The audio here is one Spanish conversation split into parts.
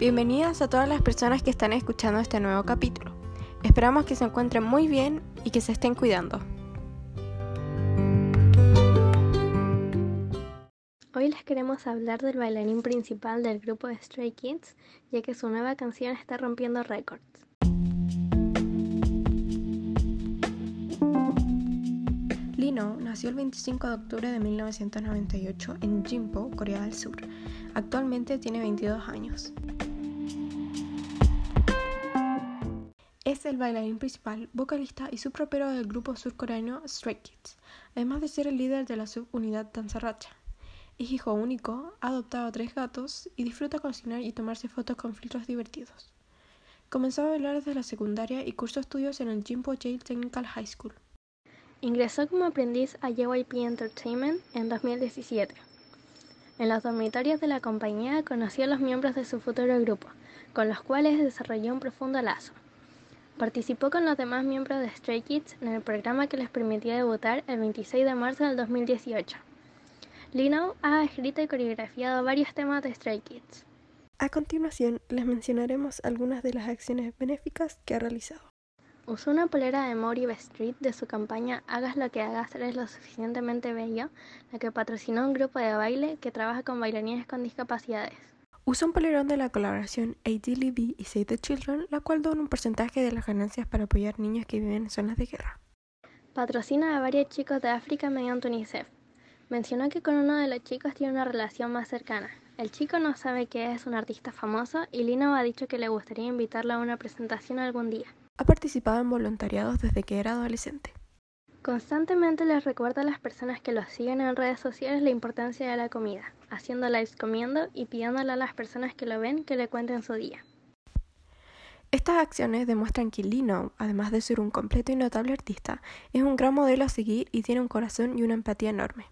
Bienvenidas a todas las personas que están escuchando este nuevo capítulo. Esperamos que se encuentren muy bien y que se estén cuidando. Hoy les queremos hablar del bailarín principal del grupo de Stray Kids, ya que su nueva canción está rompiendo récords. Lino nació el 25 de octubre de 1998 en Jimpo, Corea del Sur. Actualmente tiene 22 años. El bailarín principal, vocalista y subropero del grupo surcoreano Stray Kids, además de ser el líder de la subunidad Danzaracha. Es hijo único, ha adoptado tres gatos y disfruta cocinar y tomarse fotos con filtros divertidos. Comenzó a bailar desde la secundaria y cursó estudios en el Jimpo Yale Technical High School. Ingresó como aprendiz a JYP Entertainment en 2017. En los dormitorios de la compañía conoció a los miembros de su futuro grupo, con los cuales desarrolló un profundo lazo. Participó con los demás miembros de Stray Kids en el programa que les permitió debutar el 26 de marzo del 2018. Lino ha escrito y coreografiado varios temas de Stray Kids. A continuación, les mencionaremos algunas de las acciones benéficas que ha realizado. Usó una polera de Maury Street de su campaña Hagas lo que hagas, eres lo suficientemente bello, la que patrocinó un grupo de baile que trabaja con bailarines con discapacidades. Usa un polerón de la colaboración ADLB y Save the Children, la cual dona un porcentaje de las ganancias para apoyar niños que viven en zonas de guerra. Patrocina a varios chicos de África mediante UNICEF. Mencionó que con uno de los chicos tiene una relación más cercana. El chico no sabe que es un artista famoso y Lino ha dicho que le gustaría invitarlo a una presentación algún día. Ha participado en voluntariados desde que era adolescente. Constantemente les recuerda a las personas que lo siguen en redes sociales la importancia de la comida, haciendo lives comiendo y pidiéndole a las personas que lo ven que le cuenten su día. Estas acciones demuestran que Lino, además de ser un completo y notable artista, es un gran modelo a seguir y tiene un corazón y una empatía enorme.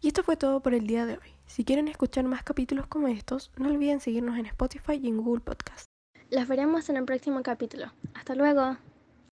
Y esto fue todo por el día de hoy. Si quieren escuchar más capítulos como estos, no olviden seguirnos en Spotify y en Google Podcast. Las veremos en el próximo capítulo. Hasta luego.